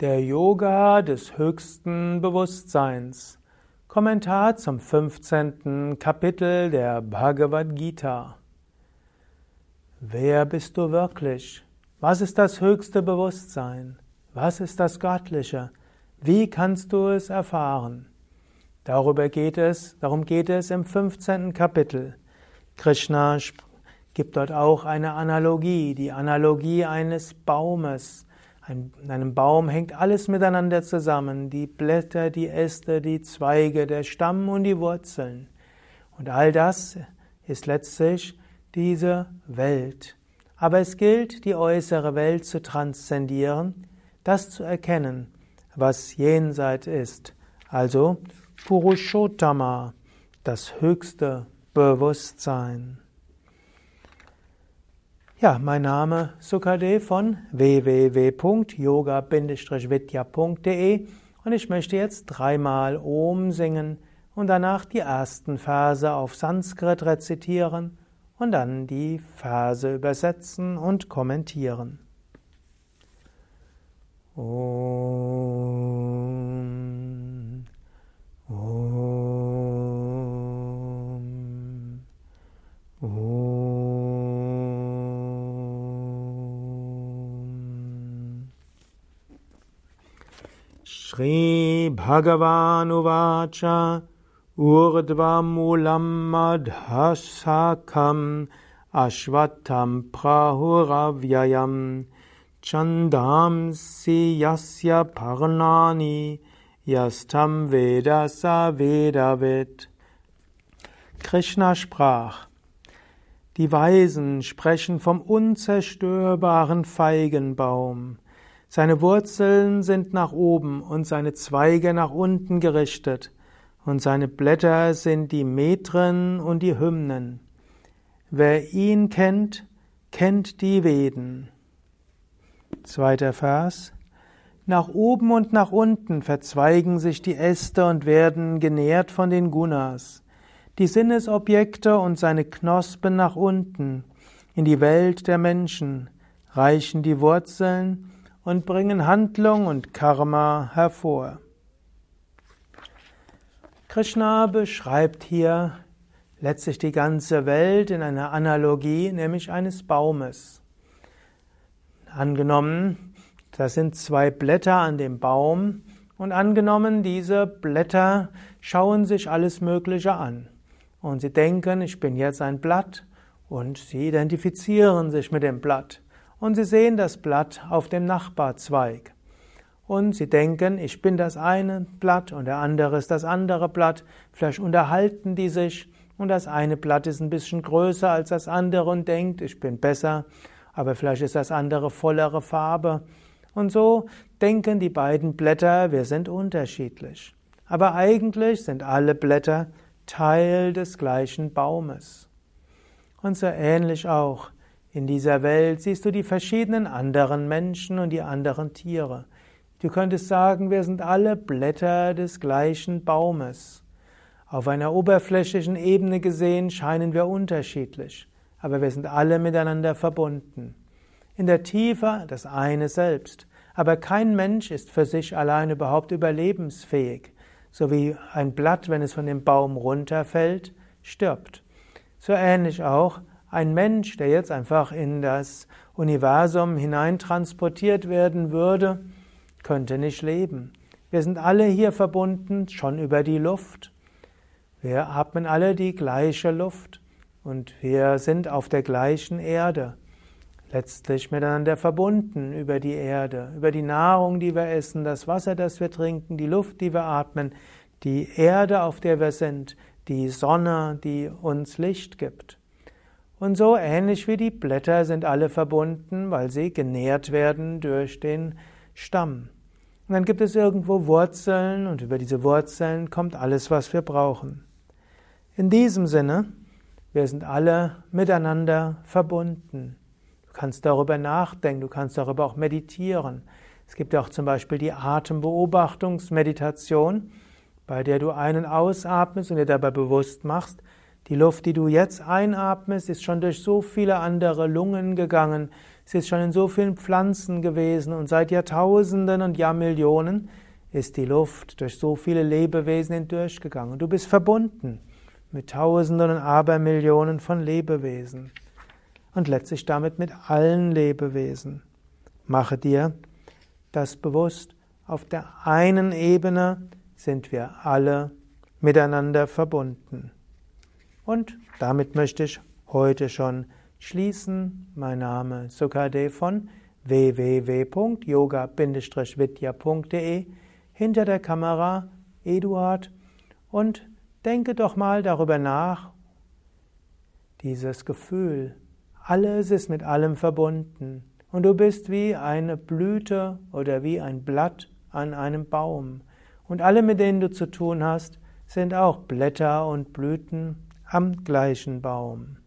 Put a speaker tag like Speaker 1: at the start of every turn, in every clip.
Speaker 1: Der Yoga des höchsten Bewusstseins. Kommentar zum 15. Kapitel der Bhagavad Gita. Wer bist du wirklich? Was ist das höchste Bewusstsein? Was ist das Göttliche? Wie kannst du es erfahren? Darüber geht es, darum geht es im 15. Kapitel. Krishna gibt dort auch eine Analogie, die Analogie eines Baumes. In einem Baum hängt alles miteinander zusammen, die Blätter, die Äste, die Zweige, der Stamm und die Wurzeln. Und all das ist letztlich diese Welt. Aber es gilt, die äußere Welt zu transzendieren, das zu erkennen, was jenseits ist. Also Purushottama, das höchste Bewusstsein. Ja, mein Name Sukade von www.yoga-vidya.de und ich möchte jetzt dreimal Om singen und danach die ersten Verse auf Sanskrit rezitieren und dann die Verse übersetzen und kommentieren. Om. श्रीभगवानुवाच ऊर्ध्वमूलं मधसखम् अश्वत्थं प्राहुरव्ययम् छन्दांसि यस्य पर्णानि यस्थं Veda sa Vedavit. Krishna sprach, die Weisen sprechen vom unzerstörbaren Feigenbaum, seine Wurzeln sind nach oben und seine Zweige nach unten gerichtet, und seine Blätter sind die Metren und die Hymnen. Wer ihn kennt, kennt die Veden. Zweiter Vers. Nach oben und nach unten verzweigen sich die Äste und werden genährt von den Gunas. Die Sinnesobjekte und seine Knospen nach unten, in die Welt der Menschen, reichen die Wurzeln und bringen Handlung und Karma hervor. Krishna beschreibt hier letztlich die ganze Welt in einer Analogie, nämlich eines Baumes. Angenommen, das sind zwei Blätter an dem Baum und angenommen, diese Blätter schauen sich alles Mögliche an und sie denken, ich bin jetzt ein Blatt und sie identifizieren sich mit dem Blatt und sie sehen das Blatt auf dem Nachbarzweig. Und sie denken, ich bin das eine Blatt und der andere ist das andere Blatt. Vielleicht unterhalten die sich und das eine Blatt ist ein bisschen größer als das andere und denkt, ich bin besser, aber vielleicht ist das andere vollere Farbe. Und so denken die beiden Blätter, wir sind unterschiedlich. Aber eigentlich sind alle Blätter Teil des gleichen Baumes. Und so ähnlich auch. In dieser Welt siehst du die verschiedenen anderen Menschen und die anderen Tiere. Du könntest sagen, wir sind alle Blätter des gleichen Baumes. Auf einer oberflächlichen Ebene gesehen scheinen wir unterschiedlich, aber wir sind alle miteinander verbunden. In der Tiefe das eine selbst, aber kein Mensch ist für sich allein überhaupt überlebensfähig, so wie ein Blatt, wenn es von dem Baum runterfällt, stirbt. So ähnlich auch ein Mensch, der jetzt einfach in das Universum hineintransportiert werden würde, könnte nicht leben. Wir sind alle hier verbunden, schon über die Luft. Wir atmen alle die gleiche Luft und wir sind auf der gleichen Erde, letztlich miteinander verbunden über die Erde, über die Nahrung, die wir essen, das Wasser, das wir trinken, die Luft, die wir atmen, die Erde, auf der wir sind, die Sonne, die uns Licht gibt. Und so ähnlich wie die Blätter sind alle verbunden, weil sie genährt werden durch den Stamm. Und dann gibt es irgendwo Wurzeln und über diese Wurzeln kommt alles, was wir brauchen. In diesem Sinne, wir sind alle miteinander verbunden. Du kannst darüber nachdenken, du kannst darüber auch meditieren. Es gibt ja auch zum Beispiel die Atembeobachtungsmeditation, bei der du einen ausatmest und dir dabei bewusst machst, die Luft, die du jetzt einatmest, ist schon durch so viele andere Lungen gegangen. Es ist schon in so vielen Pflanzen gewesen und seit Jahrtausenden und Jahrmillionen ist die Luft durch so viele Lebewesen hindurchgegangen. Du bist verbunden mit Tausenden und Abermillionen von Lebewesen und letztlich damit mit allen Lebewesen. Mache dir das bewusst. Auf der einen Ebene sind wir alle miteinander verbunden. Und damit möchte ich heute schon schließen. Mein Name ist Sukade von www.yoga-vidya.de hinter der Kamera Eduard. Und denke doch mal darüber nach, dieses Gefühl, alles ist mit allem verbunden. Und du bist wie eine Blüte oder wie ein Blatt an einem Baum. Und alle, mit denen du zu tun hast, sind auch Blätter und Blüten am gleichen Baum.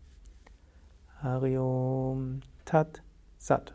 Speaker 1: Hariom Tat Sat